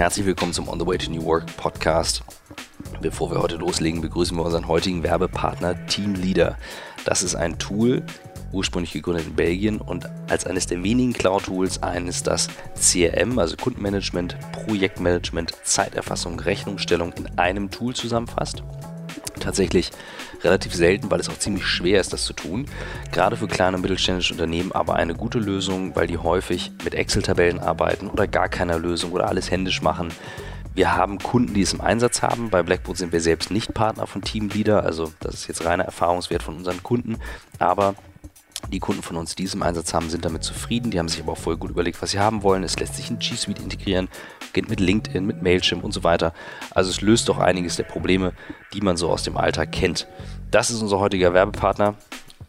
Herzlich willkommen zum On the Way to New Work Podcast. Bevor wir heute loslegen, begrüßen wir unseren heutigen Werbepartner Team Leader. Das ist ein Tool, ursprünglich gegründet in Belgien und als eines der wenigen Cloud-Tools eines, das CRM, also Kundenmanagement, Projektmanagement, Zeiterfassung, Rechnungsstellung in einem Tool zusammenfasst. Tatsächlich relativ selten, weil es auch ziemlich schwer ist, das zu tun. Gerade für kleine und mittelständische Unternehmen aber eine gute Lösung, weil die häufig mit Excel-Tabellen arbeiten oder gar keiner Lösung oder alles händisch machen. Wir haben Kunden, die es im Einsatz haben. Bei Blackboard sind wir selbst nicht Partner von Teamleader, also das ist jetzt reiner Erfahrungswert von unseren Kunden. Aber die Kunden von uns, die es im Einsatz haben, sind damit zufrieden. Die haben sich aber auch voll gut überlegt, was sie haben wollen. Es lässt sich in G Suite integrieren, geht mit LinkedIn, mit Mailchimp und so weiter. Also es löst doch einiges der Probleme, die man so aus dem Alltag kennt. Das ist unser heutiger Werbepartner.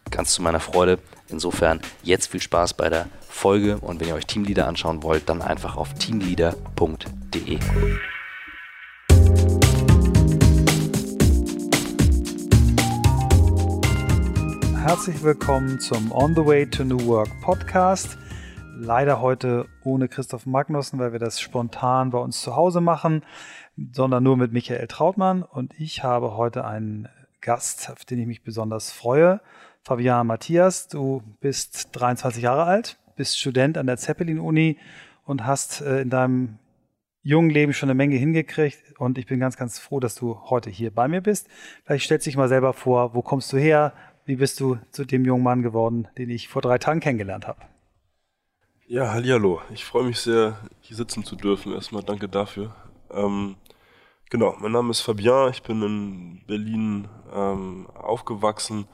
Ganz zu meiner Freude. Insofern jetzt viel Spaß bei der Folge und wenn ihr euch Teamleader anschauen wollt, dann einfach auf teamleader.de. Herzlich willkommen zum On the Way to New Work Podcast. Leider heute ohne Christoph Magnussen, weil wir das spontan bei uns zu Hause machen, sondern nur mit Michael Trautmann. Und ich habe heute einen Gast, auf den ich mich besonders freue. Fabian Matthias, du bist 23 Jahre alt, bist Student an der Zeppelin-Uni und hast äh, in deinem jungen Leben schon eine Menge hingekriegt. Und ich bin ganz, ganz froh, dass du heute hier bei mir bist. Vielleicht stellst du dich mal selber vor, wo kommst du her? Wie bist du zu dem jungen Mann geworden, den ich vor drei Tagen kennengelernt habe? Ja, hallo. Ich freue mich sehr, hier sitzen zu dürfen. Erstmal danke dafür. Ähm, genau, mein Name ist Fabien. Ich bin in Berlin ähm, aufgewachsen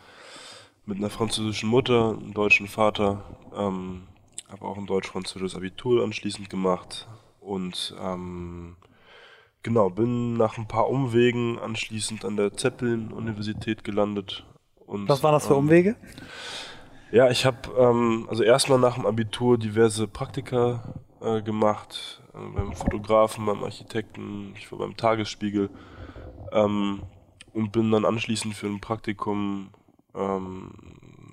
mit einer französischen Mutter, einem deutschen Vater. Ähm, habe auch ein deutsch-französisches Abitur anschließend gemacht und ähm, genau bin nach ein paar Umwegen anschließend an der Zeppelin-Universität gelandet und, Was waren das für ähm, Umwege? Ja, ich habe ähm, also erstmal nach dem Abitur diverse Praktika äh, gemacht, äh, beim Fotografen, beim Architekten, ich war beim Tagesspiegel ähm, und bin dann anschließend für ein Praktikum ähm,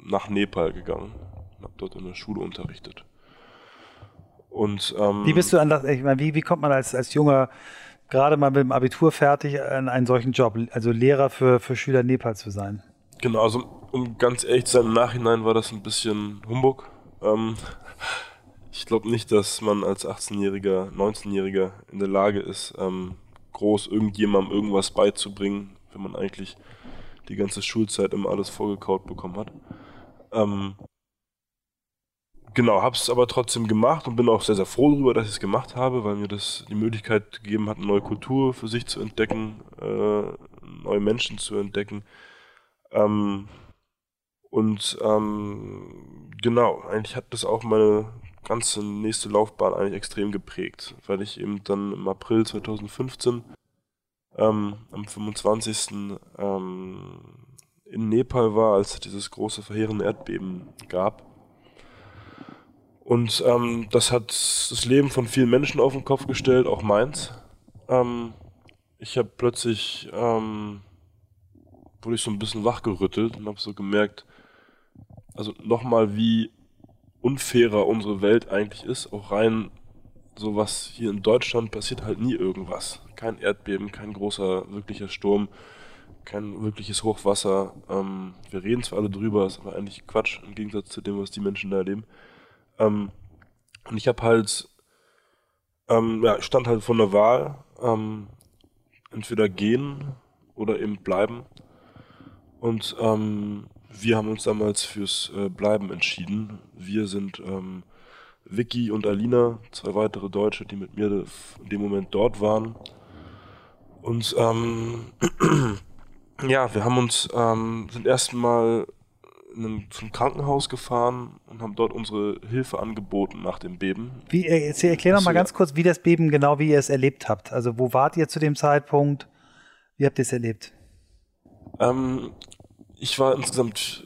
nach Nepal gegangen und habe dort in der Schule unterrichtet. Und, ähm, wie bist du an das, ich meine, wie, wie kommt man als, als junger, gerade mal mit dem Abitur fertig, an einen solchen Job, also Lehrer für, für Schüler Nepal zu sein? Genau, also um ganz ehrlich zu sein, im Nachhinein war das ein bisschen Humbug. Ähm, ich glaube nicht, dass man als 18-Jähriger, 19-Jähriger in der Lage ist, ähm, groß irgendjemandem irgendwas beizubringen, wenn man eigentlich die ganze Schulzeit immer alles vorgekaut bekommen hat. Ähm, genau, habe es aber trotzdem gemacht und bin auch sehr, sehr froh darüber, dass ich es gemacht habe, weil mir das die Möglichkeit gegeben hat, eine neue Kultur für sich zu entdecken, äh, neue Menschen zu entdecken ähm, und ähm, genau, eigentlich hat das auch meine ganze nächste Laufbahn eigentlich extrem geprägt, weil ich eben dann im April 2015 ähm, am 25. Ähm, in Nepal war, als es dieses große verheerende Erdbeben gab. Und ähm, das hat das Leben von vielen Menschen auf den Kopf gestellt, auch meins. Ähm, ich habe plötzlich ähm, wurde ich so ein bisschen wachgerüttelt und habe so gemerkt, also nochmal, wie unfairer unsere Welt eigentlich ist, auch rein so was hier in Deutschland passiert halt nie irgendwas. Kein Erdbeben, kein großer, wirklicher Sturm, kein wirkliches Hochwasser. Ähm, wir reden zwar alle drüber, ist aber eigentlich Quatsch im Gegensatz zu dem, was die Menschen da erleben. Ähm, und ich habe halt, ähm, ja, stand halt vor der Wahl, ähm, entweder gehen oder eben bleiben. Und ähm, wir haben uns damals fürs äh, Bleiben entschieden. Wir sind ähm, Vicky und Alina, zwei weitere Deutsche, die mit mir in dem Moment dort waren. Und ähm, ja, wir haben uns ähm, sind erstmal zum Krankenhaus gefahren und haben dort unsere Hilfe angeboten nach dem Beben. Wie, äh, jetzt erklär doch mal ganz kurz, wie das Beben genau, wie ihr es erlebt habt. Also wo wart ihr zu dem Zeitpunkt? Wie habt ihr es erlebt? Ähm, ich war insgesamt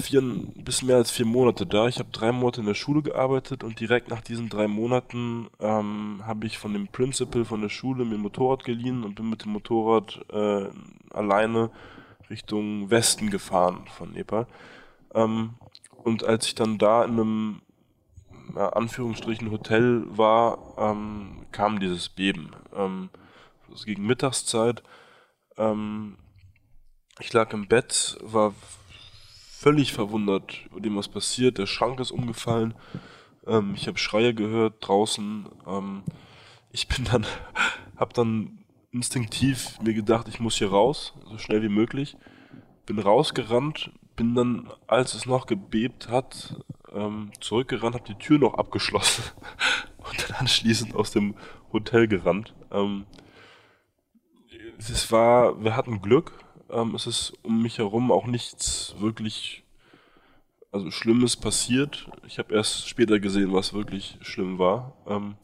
vier, ein bisschen mehr als vier Monate da. Ich habe drei Monate in der Schule gearbeitet und direkt nach diesen drei Monaten ähm, habe ich von dem Principal von der Schule mir ein Motorrad geliehen und bin mit dem Motorrad äh, alleine Richtung Westen gefahren von Nepal. Ähm, und als ich dann da in einem ja, Anführungsstrichen Hotel war, ähm, kam dieses Beben. Ähm, es gegen Mittagszeit. Ähm, ich lag im Bett, war völlig verwundert über dem, was passiert. Der Schrank ist umgefallen. Ähm, ich habe Schreie gehört draußen. Ähm, ich bin dann, habe dann instinktiv mir gedacht, ich muss hier raus, so schnell wie möglich. Bin rausgerannt, bin dann, als es noch gebebt hat, ähm, zurückgerannt, habe die Tür noch abgeschlossen und dann anschließend aus dem Hotel gerannt. Ähm, es war, wir hatten Glück. Ähm, es ist um mich herum auch nichts wirklich, also Schlimmes passiert. Ich habe erst später gesehen, was wirklich schlimm war. Ähm,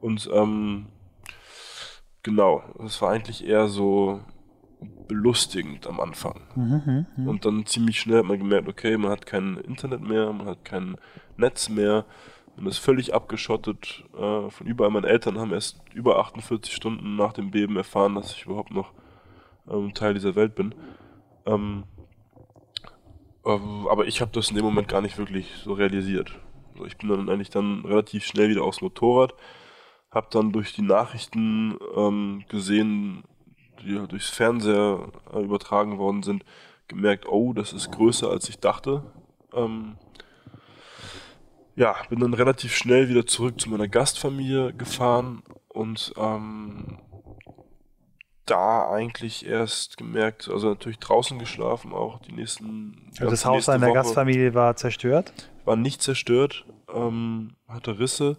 und ähm, genau, es war eigentlich eher so belustigend am Anfang. Mhm, mh. Und dann ziemlich schnell hat man gemerkt, okay, man hat kein Internet mehr, man hat kein Netz mehr, man ist völlig abgeschottet äh, von überall. Meine Eltern haben erst über 48 Stunden nach dem Beben erfahren, dass ich überhaupt noch ähm, Teil dieser Welt bin. Ähm, äh, aber ich habe das in dem Moment gar nicht wirklich so realisiert. Also ich bin dann eigentlich dann relativ schnell wieder aufs Motorrad, habe dann durch die Nachrichten ähm, gesehen, die durchs Fernseher äh, übertragen worden sind, gemerkt, oh, das ist größer als ich dachte. Ähm, ja, bin dann relativ schnell wieder zurück zu meiner Gastfamilie gefahren und ähm, da eigentlich erst gemerkt, also natürlich draußen geschlafen, auch die nächsten. Also das Haus deiner Woche Gastfamilie war zerstört? War nicht zerstört, ähm, hatte Risse,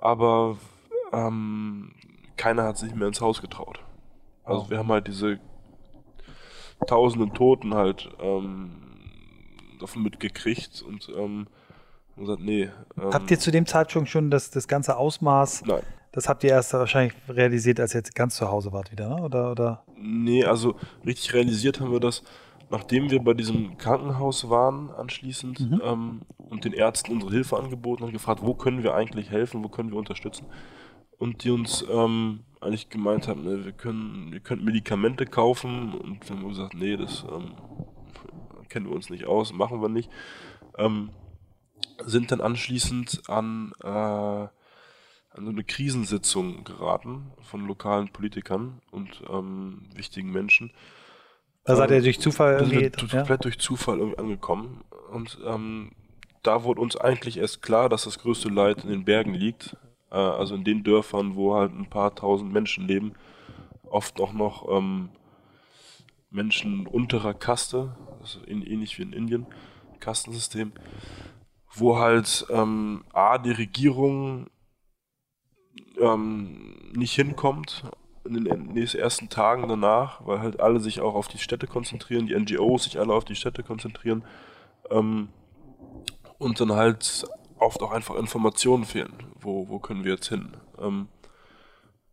aber ähm, keiner hat sich mehr ins Haus getraut. Also oh. wir haben halt diese tausenden Toten halt ähm, davon mitgekriegt und ähm, gesagt, nee. Ähm, habt ihr zu dem Zeitpunkt schon das, das ganze Ausmaß? Nein. Das habt ihr erst wahrscheinlich realisiert, als ihr jetzt ganz zu Hause wart wieder, ne? Oder, oder? Nee, also richtig realisiert haben wir das, nachdem wir bei diesem Krankenhaus waren anschließend mhm. ähm, und den Ärzten unsere Hilfe angeboten und gefragt, wo können wir eigentlich helfen, wo können wir unterstützen. Und die uns ähm, eigentlich gemeint haben, ne, wir können, wir können Medikamente kaufen und wir haben gesagt, nee, das ähm, kennen wir uns nicht aus, machen wir nicht. Ähm, sind dann anschließend an, äh, an so eine Krisensitzung geraten von lokalen Politikern und ähm, wichtigen Menschen. Da seid ihr durch Zufall irgendwie ja? komplett durch Zufall irgendwie angekommen. Und ähm, da wurde uns eigentlich erst klar, dass das größte Leid in den Bergen liegt. Äh, also in den Dörfern, wo halt ein paar tausend Menschen leben. Oft auch noch ähm, Menschen unterer Kaste, also ähnlich wie in Indien, Kastensystem wo halt ähm, A, die Regierung ähm, nicht hinkommt in den ersten Tagen danach, weil halt alle sich auch auf die Städte konzentrieren, die NGOs sich alle auf die Städte konzentrieren ähm, und dann halt oft auch einfach Informationen fehlen. Wo, wo können wir jetzt hin? Ähm,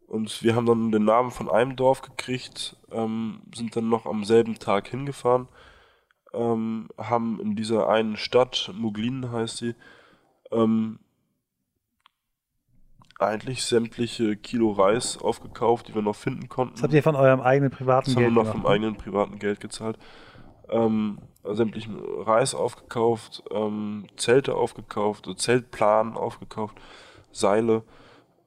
und wir haben dann den Namen von einem Dorf gekriegt, ähm, sind dann noch am selben Tag hingefahren ähm, haben in dieser einen Stadt, Muglin heißt sie, ähm, eigentlich sämtliche Kilo Reis aufgekauft, die wir noch finden konnten. Das habt ihr von eurem eigenen privaten das Geld? Das haben wir noch vom ne? eigenen privaten Geld gezahlt. Ähm, sämtlichen Reis aufgekauft, ähm, Zelte aufgekauft, also Zeltplan aufgekauft, Seile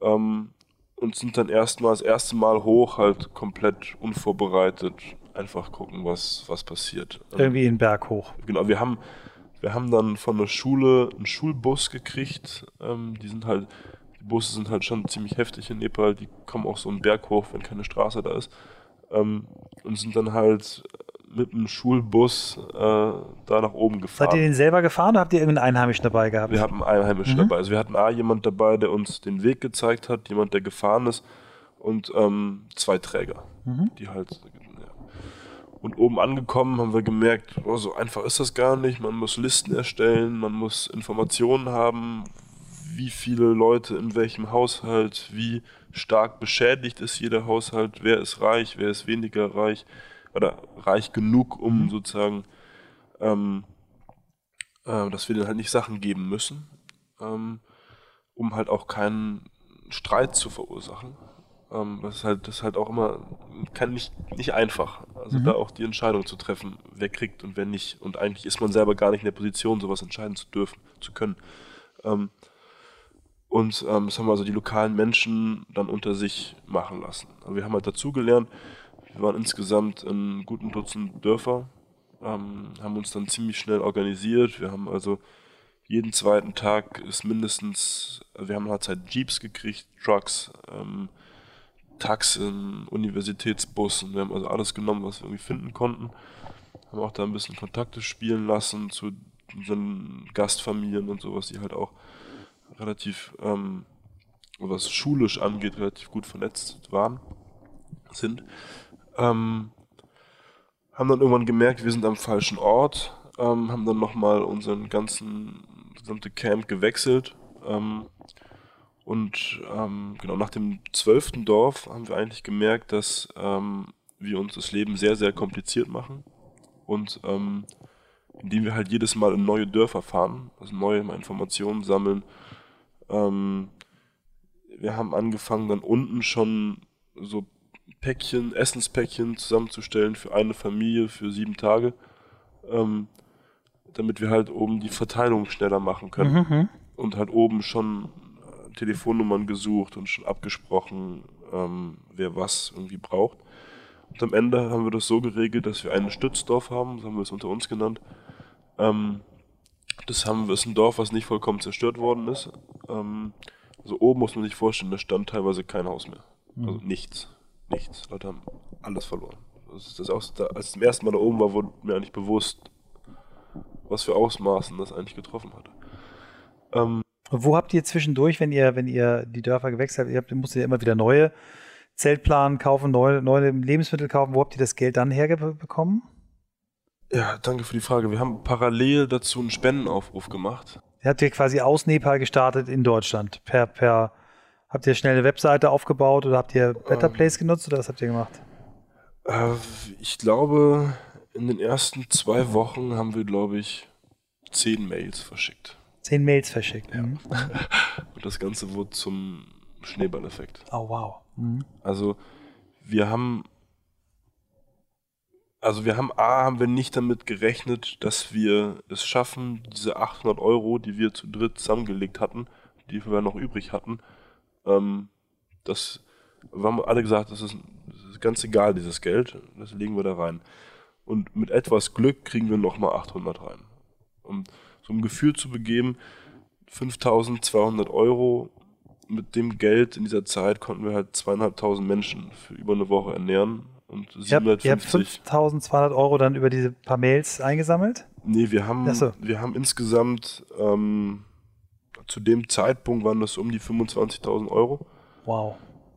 ähm, und sind dann erstmal das erste Mal hoch, halt komplett unvorbereitet, einfach gucken, was, was passiert. Irgendwie in den Berg hoch. Genau, wir haben, wir haben dann von der Schule einen Schulbus gekriegt. Ähm, die sind halt, die Busse sind halt schon ziemlich heftig in Nepal, die kommen auch so einen Berg hoch, wenn keine Straße da ist. Ähm, und sind dann halt mit einem Schulbus äh, da nach oben gefahren. Seid ihr den selber gefahren oder habt ihr irgendeinen Einheimischen dabei gehabt? Wir hatten einen Einheimischen mhm. dabei. Also wir hatten A, jemand dabei, der uns den Weg gezeigt hat, jemand, der gefahren ist und ähm, zwei Träger, mhm. die halt und oben angekommen haben wir gemerkt, oh, so einfach ist das gar nicht. Man muss Listen erstellen, man muss Informationen haben, wie viele Leute in welchem Haushalt, wie stark beschädigt ist jeder Haushalt, wer ist reich, wer ist weniger reich oder reich genug, um mhm. sozusagen, ähm, äh, dass wir denen halt nicht Sachen geben müssen, ähm, um halt auch keinen Streit zu verursachen. Ähm, das ist halt, das ist halt auch immer, kann nicht, nicht einfach. Also mhm. da auch die Entscheidung zu treffen, wer kriegt und wer nicht. Und eigentlich ist man selber gar nicht in der Position, sowas entscheiden zu dürfen, zu können. Ähm, Und ähm, das haben also die lokalen Menschen dann unter sich machen lassen. Aber wir haben halt dazugelernt, wir waren insgesamt in guten Dutzend Dörfer, ähm, haben uns dann ziemlich schnell organisiert. Wir haben also jeden zweiten Tag ist mindestens, wir haben halt Zeit Jeeps gekriegt, Trucks, ähm, Taxen, Universitätsbussen. Wir haben also alles genommen, was wir irgendwie finden konnten. Haben auch da ein bisschen Kontakte spielen lassen zu unseren Gastfamilien und sowas, die halt auch relativ, ähm, was schulisch angeht, relativ gut vernetzt waren, sind. Ähm, haben dann irgendwann gemerkt, wir sind am falschen Ort, ähm, haben dann nochmal unseren ganzen gesamte Camp gewechselt. Ähm, und ähm, genau nach dem zwölften Dorf haben wir eigentlich gemerkt, dass ähm, wir uns das Leben sehr, sehr kompliziert machen. Und indem wir halt jedes Mal in neue Dörfer fahren, also neue Informationen sammeln. Ähm, wir haben angefangen, dann unten schon so Päckchen, Essenspäckchen zusammenzustellen für eine Familie für sieben Tage, ähm, damit wir halt oben die Verteilung schneller machen können. Mhm. Und halt oben schon äh, Telefonnummern gesucht und schon abgesprochen, ähm, wer was irgendwie braucht. Und am Ende haben wir das so geregelt, dass wir ein Stützdorf haben, so haben wir es unter uns genannt. Ähm, das haben wir, ist ein Dorf, was nicht vollkommen zerstört worden ist. Ähm, also oben muss man sich vorstellen, da stand teilweise kein Haus mehr. Also nichts. Nichts. Leute haben alles verloren. Das ist das auch, da, als ich zum ersten Mal da oben war, wurde mir eigentlich bewusst, was für Ausmaßen das eigentlich getroffen hat. Ähm, wo habt ihr zwischendurch, wenn ihr, wenn ihr die Dörfer gewechselt habt, ihr habt, musstet ja immer wieder neue Zeltplanen kaufen, neue, neue Lebensmittel kaufen. Wo habt ihr das Geld dann herbekommen? Ja, danke für die Frage. Wir haben parallel dazu einen Spendenaufruf gemacht. Habt ihr quasi aus Nepal gestartet in Deutschland? Per, per, habt ihr schnell eine Webseite aufgebaut oder habt ihr Better Ähm. Place genutzt oder was habt ihr gemacht? Äh, ich glaube, in den ersten zwei Wochen haben wir, glaube ich, zehn Mails verschickt. Zehn Mails verschickt. Mhm. Und das Ganze wurde zum Schneeballeffekt. Oh wow. Mhm. Also wir haben, also wir haben A, haben wir nicht damit gerechnet, dass wir es schaffen, diese 800 Euro, die wir zu dritt zusammengelegt hatten, die wir noch übrig hatten, ähm, das, wir haben alle gesagt, das ist, das ist ganz egal, dieses Geld, das legen wir da rein. Und mit etwas Glück kriegen wir nochmal 800 rein. Um so ein Gefühl zu begeben, 5200 Euro mit dem Geld in dieser Zeit konnten wir halt zweieinhalbtausend Menschen für über eine Woche ernähren und Ihr habt, ihr habt 750. 5200 Euro dann über diese paar Mails eingesammelt? Nee, wir haben, so. wir haben insgesamt ähm, zu dem Zeitpunkt waren das um die 25.000 Euro. Wow.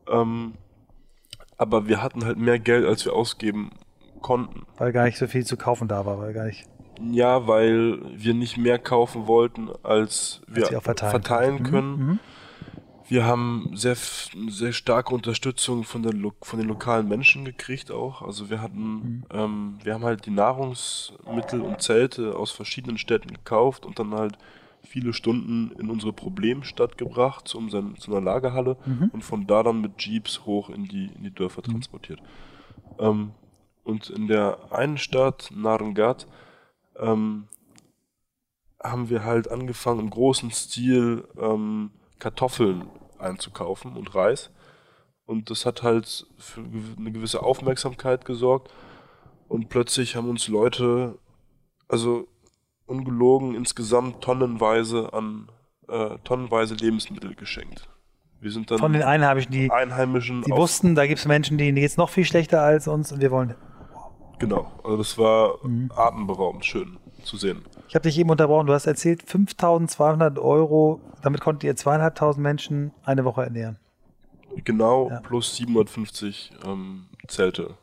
Ähm, aber wir hatten halt mehr Geld, als wir ausgeben konnten. Weil gar nicht so viel zu kaufen da war, weil gar nicht. Ja, weil wir nicht mehr kaufen wollten, als wir auch verteilen verteilen, können. Mhm. Wir haben sehr, sehr starke Unterstützung von, der, von den lokalen Menschen gekriegt auch. Also wir hatten, Mhm. ähm, wir haben halt die Nahrungsmittel und Zelte aus verschiedenen Städten gekauft und dann halt viele Stunden in unsere Problemstadt gebracht, zu, unseren, zu einer Lagerhalle Mhm. und von da dann mit Jeeps hoch in die, in die Dörfer transportiert. Ähm, und in der einen Stadt, Narangat, ähm, haben wir halt angefangen, im großen Stil ähm, Kartoffeln einzukaufen und Reis. Und das hat halt für eine gewisse Aufmerksamkeit gesorgt. Und plötzlich haben uns Leute, also ungelogen, insgesamt tonnenweise an äh, tonnenweise Lebensmittel geschenkt. Wir sind dann Von den Einheimischen, die, Einheimischen die wussten, da gibt es Menschen, denen geht es noch viel schlechter als uns und wir wollen. Genau, also das war Mhm. atemberaubend schön zu sehen. Ich habe dich eben unterbrochen, du hast erzählt, 5200 Euro, damit konntet ihr zweieinhalbtausend Menschen eine Woche ernähren. Genau, Ja. plus 750 ähm, Zelte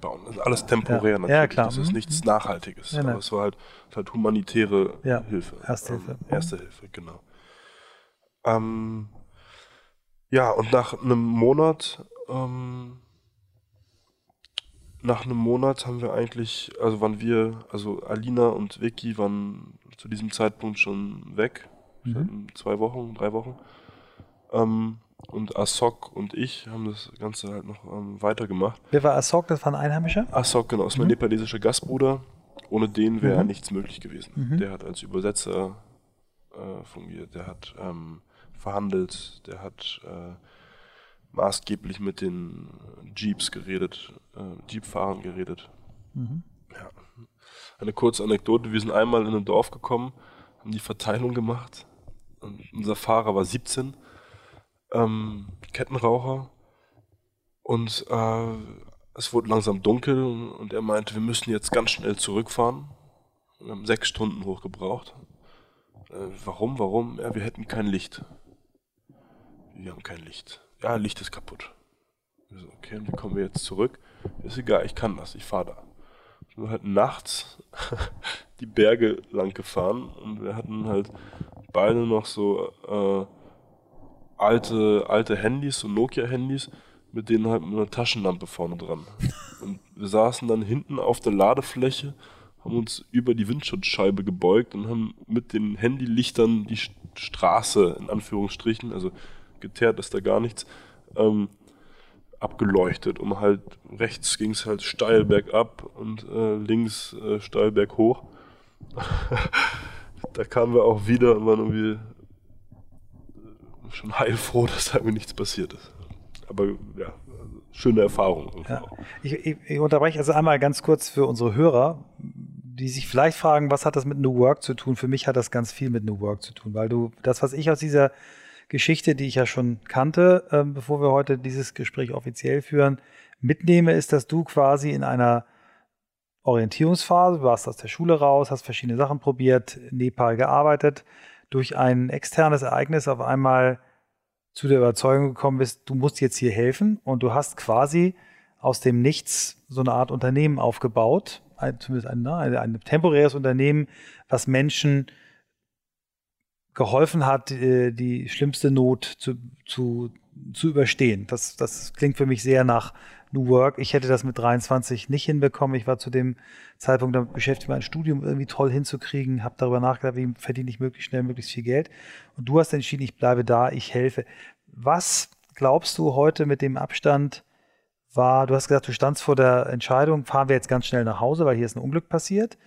bauen. Das ist alles temporär Mhm. Ja. natürlich. Ja, klar. Das ist Mhm. nichts Nachhaltiges. Ja, ne. aber es war halt, halt humanitäre. Hilfe. Erste Hilfe. Ähm, erste Hilfe, genau. Ähm, ja, und nach einem Monat, ähm, nach einem Monat haben wir eigentlich, also waren wir, also Alina und Vicky waren zu diesem Zeitpunkt schon weg. Mhm. Zwei Wochen, drei Wochen. Ähm, und Asok und ich haben das Ganze halt noch ähm, weitergemacht. Wer war Asok, das war ein Einheimischer? Asok, genau, ist mein nepalesischer Gastbruder. Ohne den wäre Mhm. nichts möglich gewesen. Mhm. Der hat als Übersetzer äh, fungiert, der hat ähm, verhandelt, der hat äh, maßgeblich mit den Jeeps geredet, äh, Jeepfahrern geredet. Mhm. Ja. Eine kurze Anekdote, wir sind einmal in ein Dorf gekommen, haben die Verteilung gemacht. Und unser Fahrer war 17, ähm, Kettenraucher. Und äh, es wurde langsam dunkel und er meinte, wir müssen jetzt ganz schnell zurückfahren. Wir haben sechs Stunden hochgebraucht. Äh, warum, warum? Ja, wir hätten kein Licht. Wir haben kein Licht. Ja, Licht ist kaputt. So, okay, und wie kommen wir jetzt zurück? Ist egal, ich kann das, ich fahre da. Wir sind halt nachts die Berge lang gefahren und wir hatten halt beide noch so äh, alte, alte Handys, so Nokia-Handys, mit denen halt mit einer Taschenlampe vorne dran. Und wir saßen dann hinten auf der Ladefläche, haben uns über die Windschutzscheibe gebeugt und haben mit den Handylichtern die Straße, in Anführungsstrichen, also geteert ist da gar nichts, ähm, abgeleuchtet, um halt rechts ging es halt steil bergab und äh, links äh, steil berghoch. da kamen wir auch wieder und waren irgendwie äh, schon heilfroh, dass da irgendwie nichts passiert ist. Aber ja, schöne Erfahrung. Ja. Ich, ich, ich, unterbreche also einmal ganz kurz für unsere Hörer, die sich vielleicht fragen, was hat das mit New Work zu tun? Für mich hat das ganz viel mit New Work zu tun, weil du das, was ich aus dieser Geschichte, die ich ja schon kannte, äh, bevor wir heute dieses Gespräch offiziell führen, mitnehme, ist, dass du quasi in einer Orientierungsphase, du warst aus der Schule raus, hast verschiedene Sachen probiert, in Nepal gearbeitet, durch ein externes Ereignis auf einmal zu der Überzeugung gekommen bist, du musst jetzt hier helfen und du hast quasi aus dem Nichts so eine Art Unternehmen aufgebaut, ein, zumindest ein, ne, ein, ein temporäres Unternehmen, was Menschen geholfen hat, äh, die schlimmste Not zu, zu, zu überstehen. Das, das klingt für mich sehr nach New Work. Ich hätte das mit 23 nicht hinbekommen. Ich war zu dem Zeitpunkt damit beschäftigt, mein Studium irgendwie toll hinzukriegen, habe darüber nachgedacht, wie verdiene ich möglichst schnell möglichst viel Geld. Und du hast entschieden, ich bleibe da, ich helfe. Was glaubst du heute mit dem Abstand war, du hast gesagt, du standst vor der Entscheidung, fahren wir jetzt ganz schnell nach Hause, weil hier ist ein Unglück passiert,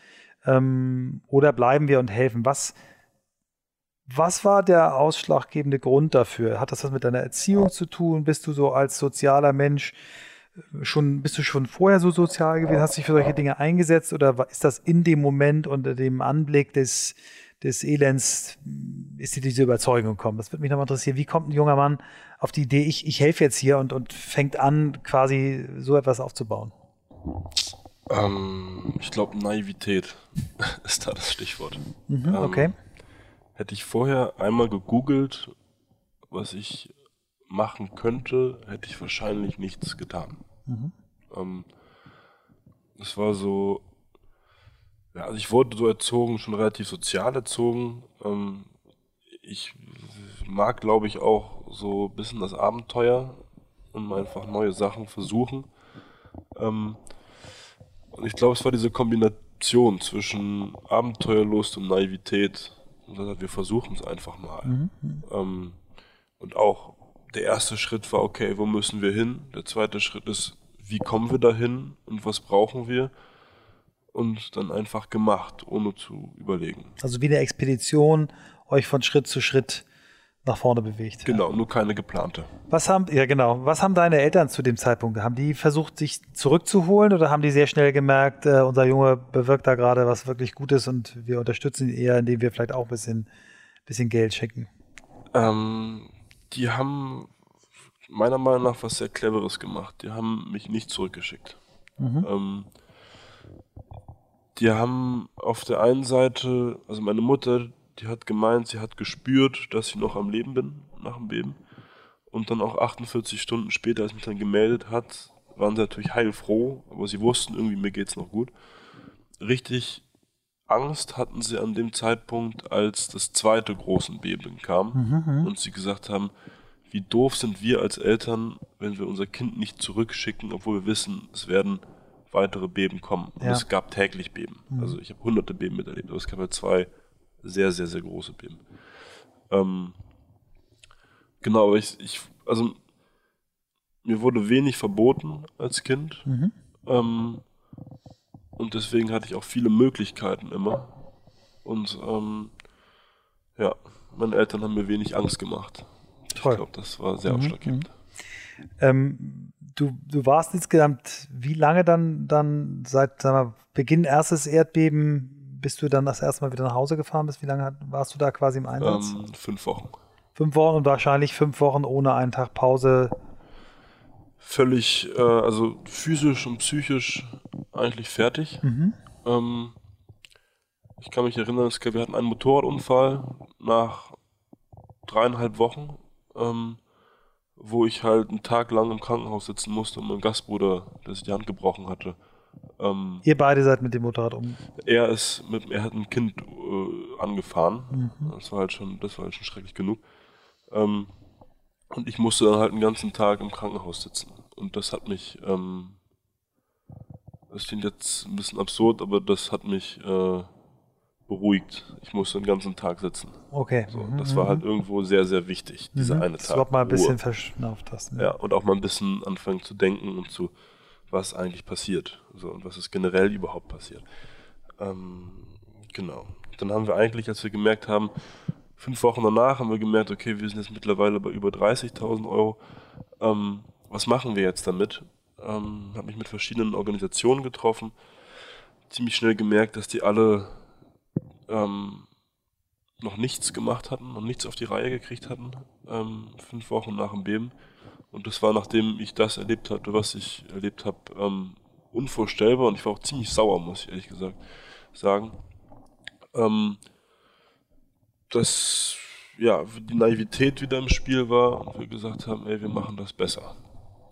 ähm, oder bleiben wir und helfen? Was, was war der ausschlaggebende Grund dafür? Hat das was mit deiner Erziehung zu tun? Bist du so als sozialer Mensch äh, schon, bist du schon vorher so sozial gewesen? Hast du dich für solche Dinge eingesetzt oder ist das in dem Moment unter dem Anblick des, des Elends, ist dir diese Überzeugung gekommen? Das würde mich nochmal interessieren. Wie kommt ein junger Mann auf die Idee, ich, ich helfe jetzt hier und, und fängt an, quasi so etwas aufzubauen? Ähm, ich glaube, Naivität ist da das Stichwort. Mhm, okay. Ähm, Hätte ich vorher einmal gegoogelt, was ich machen könnte, hätte ich wahrscheinlich nichts getan. Mhm. Ähm, es war so, ja, also ich wurde so erzogen, schon relativ sozial erzogen. Ähm, ich mag, glaube ich, auch so ein bisschen das Abenteuer und einfach neue Sachen versuchen. Ähm, und ich glaube, es war diese Kombination zwischen Abenteuerlust und Naivität, hat, wir versuchen es einfach mal. Mhm. Ähm, und auch der erste Schritt war, okay, wo müssen wir hin? Der zweite Schritt ist, wie kommen wir dahin und was brauchen wir? Und dann einfach gemacht, ohne zu überlegen. Also wie eine Expedition, euch von Schritt zu Schritt nach vorne bewegt. Genau, ja. nur keine geplante. Was haben, ja genau, was haben deine Eltern zu dem Zeitpunkt? Haben die versucht, sich zurückzuholen oder haben die sehr schnell gemerkt, äh, unser Junge bewirkt da gerade was wirklich Gutes und wir unterstützen ihn eher, indem wir vielleicht auch ein bisschen, bisschen Geld schenken? Ähm, die haben meiner Meinung nach was sehr Cleveres gemacht. Die haben mich nicht zurückgeschickt. Mhm. Ähm, die haben auf der einen Seite, also meine Mutter, die hat gemeint, sie hat gespürt, dass ich noch am Leben bin nach dem Beben. Und dann auch 48 Stunden später, als mich dann gemeldet hat, waren sie natürlich heilfroh, aber sie wussten irgendwie, mir geht's noch gut. Richtig Angst hatten sie an dem Zeitpunkt, als das zweite große Beben kam mhm, mhm, und sie gesagt haben, wie doof sind wir als Eltern, wenn wir unser Kind nicht zurückschicken, obwohl wir wissen, es werden weitere Beben kommen. Und ja. es gab täglich Beben. Mhm. Also ich habe hunderte Beben miterlebt, aber es gab ja zwei sehr, sehr, sehr große Beben. Ähm, genau, aber ich, ich, also mir wurde wenig verboten als Kind. Mhm. Ähm, und deswegen hatte ich auch viele Möglichkeiten immer. Und ähm, Ja, meine Eltern haben mir wenig Angst gemacht. Toll. Ich glaube, das war sehr Mhm, ausschlaggebend. Ähm, du, du warst insgesamt wie lange dann, dann seit sagen wir, Beginn erstes Erdbeben, bis du dann das erste Mal wieder nach Hause gefahren bist? Wie lange warst du da quasi im Einsatz? Ähm, fünf Wochen. Fünf Wochen und wahrscheinlich fünf Wochen ohne einen Tag Pause. Völlig, äh, also physisch und psychisch eigentlich fertig. Mhm. Ähm, ich kann mich erinnern, es gab- wir hatten einen Motorradunfall nach dreieinhalb Wochen, ähm, wo ich halt einen Tag lang im Krankenhaus sitzen musste und mein Gastbruder, der sich die Hand gebrochen hatte. Ähm, Ihr beide seid mit dem Motorrad um. er ist mit, er hat ein Kind äh, angefahren. Mhm. Das war halt schon, das war halt schon schrecklich genug. Ähm, und ich musste dann halt einen ganzen Tag im Krankenhaus sitzen. Und das hat mich, ähm, das klingt jetzt ein bisschen absurd, aber das hat mich äh, beruhigt. Ich musste den ganzen Tag sitzen. Okay. So, Mhm, das war mhm. halt irgendwo sehr, sehr wichtig, dieser Mhm. eine Dass Tag. du überhaupt mal ein bisschen verschnauft hast. ne? Ja, und auch mal ein bisschen anfangen zu denken und zu, was eigentlich passiert. So, und was ist generell überhaupt passiert. Ähm, genau. Dann haben wir eigentlich, als wir gemerkt haben, fünf Wochen danach haben wir gemerkt, okay, wir sind jetzt mittlerweile bei über 30.000 Euro. Ähm, was machen wir jetzt damit? Ähm, habe mich mit verschiedenen Organisationen getroffen. Ziemlich schnell gemerkt, dass die alle ähm, noch nichts gemacht hatten und nichts auf die Reihe gekriegt hatten, ähm, fünf Wochen nach dem Beben. Und das war, nachdem ich das erlebt hatte, was ich erlebt habe, ähm, unvorstellbar. Und ich war auch ziemlich sauer, muss ich ehrlich gesagt sagen. Ähm, dass ja, die Naivität wieder im Spiel war und wir gesagt haben, ey, wir machen das besser.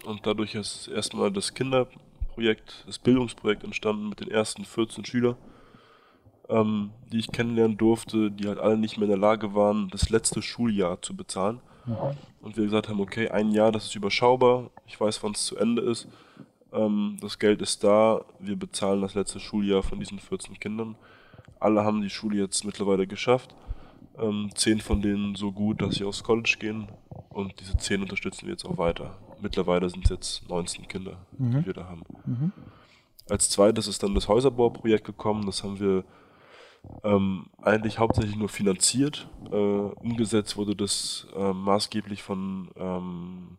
Und dadurch ist erstmal das Kinderprojekt, das Bildungsprojekt entstanden mit den ersten 14 Schülern, ähm, die ich kennenlernen durfte, die halt alle nicht mehr in der Lage waren, das letzte Schuljahr zu bezahlen. Und wir gesagt haben, okay, ein Jahr, das ist überschaubar, ich weiß, wann es zu Ende ist, ähm, das Geld ist da, wir bezahlen das letzte Schuljahr von diesen 14 Kindern. Alle haben die Schule jetzt mittlerweile geschafft. Ähm, zehn von denen so gut, dass sie aufs College gehen. Und diese zehn unterstützen wir jetzt auch weiter. Mittlerweile sind es jetzt 19 Kinder, Mhm. die wir da haben. Als zweites ist dann das Häuserbauprojekt gekommen. Das haben wir ähm, eigentlich hauptsächlich nur finanziert. Äh, umgesetzt wurde das äh, maßgeblich von ähm,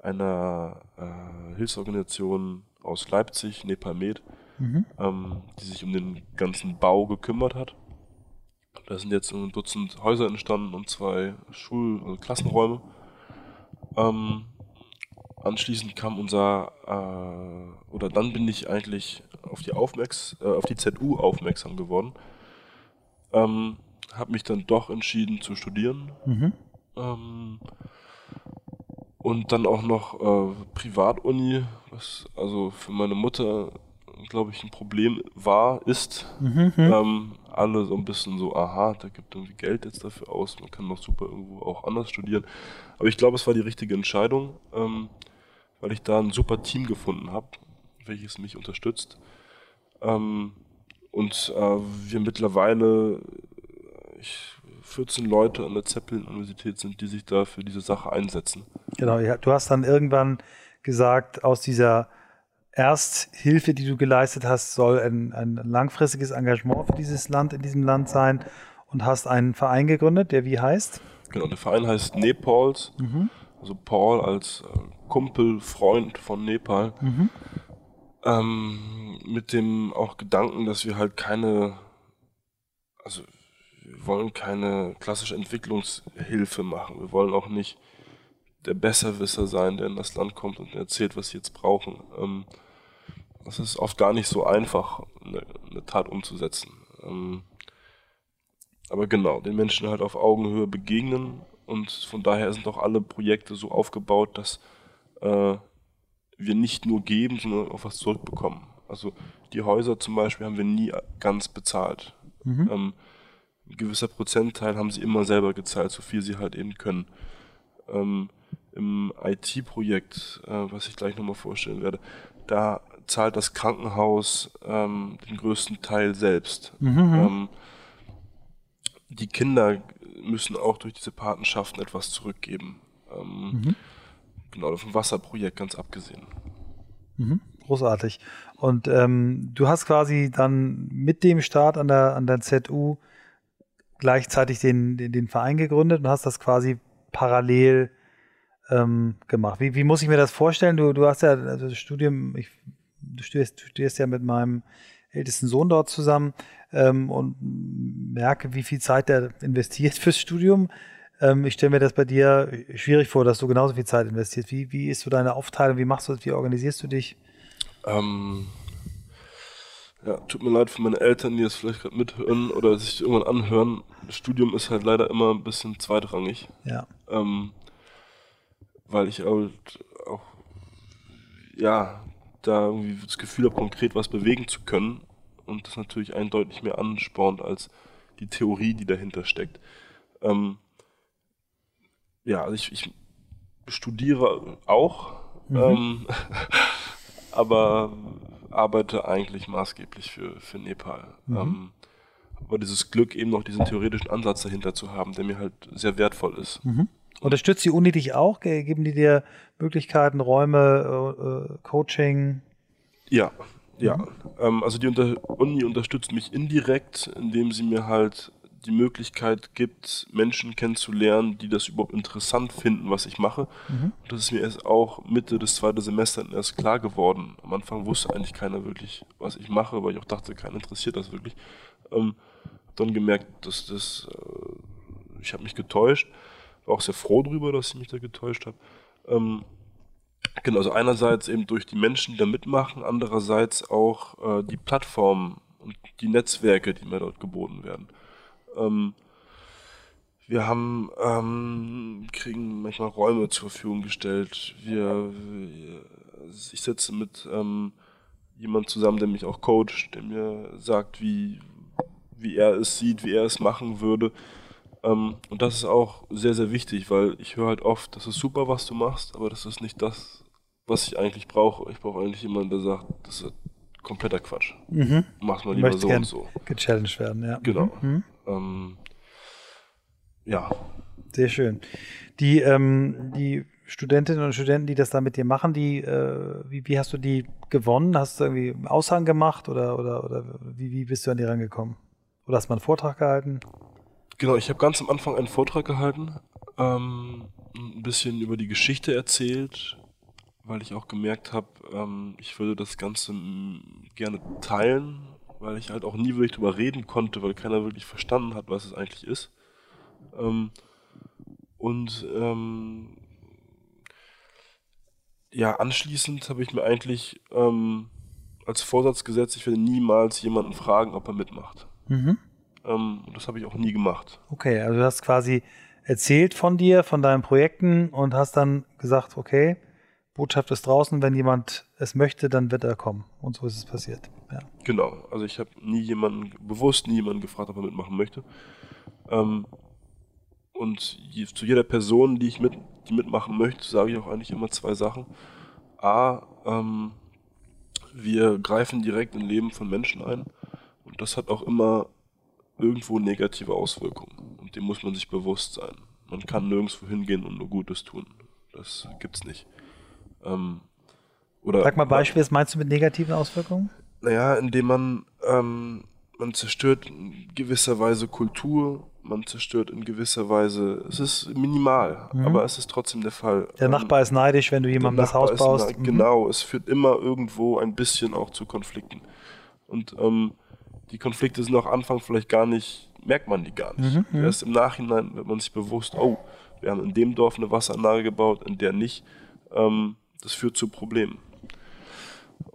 einer äh, Hilfsorganisation aus Leipzig, Nepalmed, Mhm. ähm, die sich um den ganzen Bau gekümmert hat. Da sind jetzt ein Dutzend Häuser entstanden und zwei Schul- also Klassenräume. Ähm, anschließend kam unser, äh, oder dann bin ich eigentlich auf die, Aufmerks äh, auf die ZU aufmerksam geworden. Ähm, habe mich dann doch entschieden zu studieren. Mhm. Ähm, und dann auch noch äh, Privatuni, was also für meine Mutter, glaube ich, ein Problem war, ist. Mhm. Ähm, alle so ein bisschen so, aha, da gibt irgendwie Geld jetzt dafür aus, man kann doch super irgendwo auch anders studieren. Aber ich glaube, es war die richtige Entscheidung, ähm, weil ich da ein super Team gefunden habe, welches mich unterstützt. Ähm, und äh, wir mittlerweile ich, 14 Leute an der Zeppelin-Universität sind, die sich da für diese Sache einsetzen. Genau, ja, du hast dann irgendwann gesagt, aus dieser Ersthilfe, die du geleistet hast, soll ein, ein langfristiges Engagement für dieses Land in diesem Land sein und hast einen Verein gegründet, der wie heißt? Genau, der Verein heißt Nepals, also Paul als äh, Kumpel, Freund von Nepal. Ähm, mit dem auch Gedanken, dass wir halt keine, also wir wollen keine klassische Entwicklungshilfe machen. Wir wollen auch nicht der Besserwisser sein, der in das Land kommt und erzählt, was sie jetzt brauchen. Ähm, das ist oft gar nicht so einfach, eine, eine Tat umzusetzen. Ähm, aber genau, den Menschen halt auf Augenhöhe begegnen und von daher sind auch alle Projekte so aufgebaut, dass äh, wir nicht nur geben, sondern auch was zurückbekommen. Also die Häuser zum Beispiel haben wir nie ganz bezahlt. Ähm, ein gewisser Prozentteil haben sie immer selber gezahlt, so viel sie halt eben können. Ähm, Im IT-Projekt, äh, was ich gleich nochmal vorstellen werde, da zahlt das Krankenhaus ähm, den größten Teil selbst. Ähm, die Kinder müssen auch durch diese Patenschaften etwas zurückgeben. Ähm, Genau, vom Wasserprojekt ganz abgesehen. Mhm. Großartig. Und ähm, du hast quasi dann mit dem Start an der, an der ZU gleichzeitig den, den, den Verein gegründet und hast das quasi parallel ähm, gemacht. Wie, wie muss ich mir das vorstellen? Du, du hast ja also das Studium, ich, du studierst, studierst ja mit meinem ältesten Sohn dort zusammen ähm, und merke, wie viel Zeit der investiert fürs Studium. Ähm, ich stelle mir das bei dir schwierig vor, dass du genauso viel Zeit investierst. Wie, wie ist so deine Aufteilung? Wie machst du das? Wie organisierst du dich? Ähm, ja, tut mir leid für meine Eltern, die das vielleicht gerade mithören oder sich irgendwann anhören. Das Studium ist halt leider immer ein bisschen zweitrangig. Ja. Ähm, weil ich halt auch, ja, da irgendwie das Gefühl habe, konkret was bewegen zu können. Und das natürlich eindeutig mehr anspornt als die Theorie, die dahinter steckt. Ähm, ja, also ich, ich studiere auch, mhm. ähm, aber arbeite eigentlich maßgeblich für, für Nepal. Mhm. Ähm, aber dieses Glück, eben noch diesen theoretischen Ansatz dahinter zu haben, der mir halt sehr wertvoll ist. Mhm. Unterstützt die Uni dich auch? Geben die dir Möglichkeiten, Räume, äh, Coaching? Ja, ja. Mhm. Ähm, also die Unter Uni unterstützt mich indirekt, indem sie mir halt die Möglichkeit gibt, Menschen kennenzulernen, die das überhaupt interessant finden, was ich mache. Mhm. Und das ist mir erst auch Mitte des zweiten Semesters erst klar geworden. Am Anfang wusste eigentlich keiner wirklich, was ich mache, weil ich auch dachte, keiner interessiert das wirklich. Ähm, dann gemerkt, dass das, äh, ich habe mich getäuscht, war auch sehr froh darüber, dass ich mich da getäuscht habe. Ähm, genau, also einerseits eben durch die Menschen, die da mitmachen, andererseits auch äh, die Plattformen und die Netzwerke, die mir dort geboten werden. Ähm, wir haben, ähm, kriegen manchmal Räume zur Verfügung gestellt. Wir, wir ich sitze mit ähm, jemand zusammen, der mich auch coacht, der mir sagt, wie, wie er es sieht, wie er es machen würde. Ähm, und das ist auch sehr, sehr wichtig, weil ich höre halt oft, das ist super, was du machst, aber das ist nicht das, was ich eigentlich brauche. Ich brauche eigentlich jemanden, der sagt, das ist kompletter Quatsch. Mhm. Mach mal lieber so und so. Gechallenged werden, ja. Genau. Mhm. Ähm, ja. Sehr schön. Die, ähm, die Studentinnen und Studenten, die das da mit dir machen, die, äh, wie, wie hast du die gewonnen? Hast du irgendwie einen Aushang gemacht oder, oder, oder wie, wie bist du an die rangekommen? Oder hast du mal einen Vortrag gehalten? Genau, ich habe ganz am Anfang einen Vortrag gehalten, ähm, ein bisschen über die Geschichte erzählt, weil ich auch gemerkt habe, ähm, ich würde das Ganze gerne teilen, weil ich halt auch nie wirklich drüber reden konnte, weil keiner wirklich verstanden hat, was es eigentlich ist. Ähm, und ähm, ja, anschließend habe ich mir eigentlich ähm, als Vorsatz gesetzt, ich werde niemals jemanden fragen, ob er mitmacht. Mhm. Ähm, und das habe ich auch nie gemacht. Okay, also du hast quasi erzählt von dir, von deinen Projekten und hast dann gesagt, okay, Botschaft ist draußen, wenn jemand es möchte, dann wird er kommen. Und so ist es passiert. Ja. Genau, also ich habe nie jemanden, bewusst nie jemanden gefragt, ob er mitmachen möchte. Ähm, und je, zu jeder Person, die ich mit, die mitmachen möchte, sage ich auch eigentlich immer zwei Sachen. A, ähm, wir greifen direkt im Leben von Menschen ein. Und das hat auch immer irgendwo negative Auswirkungen. Und dem muss man sich bewusst sein. Man kann nirgendwo hingehen und nur Gutes tun. Das gibt's nicht. Ähm, oder, Sag mal Beispiel, was meinst du mit negativen Auswirkungen? Naja, indem man, ähm, man zerstört in gewisser Weise Kultur, man zerstört in gewisser Weise, es ist minimal, mhm. aber es ist trotzdem der Fall. Der ähm, Nachbar ist neidisch, wenn du jemandem das Haus baust. Mhm. Genau, es führt immer irgendwo ein bisschen auch zu Konflikten. Und ähm, die Konflikte sind auch Anfang vielleicht gar nicht, merkt man die gar nicht. Mhm, mhm. Erst im Nachhinein wird man sich bewusst, oh, wir haben in dem Dorf eine Wasseranlage gebaut, in der nicht. Ähm, das führt zu Problemen.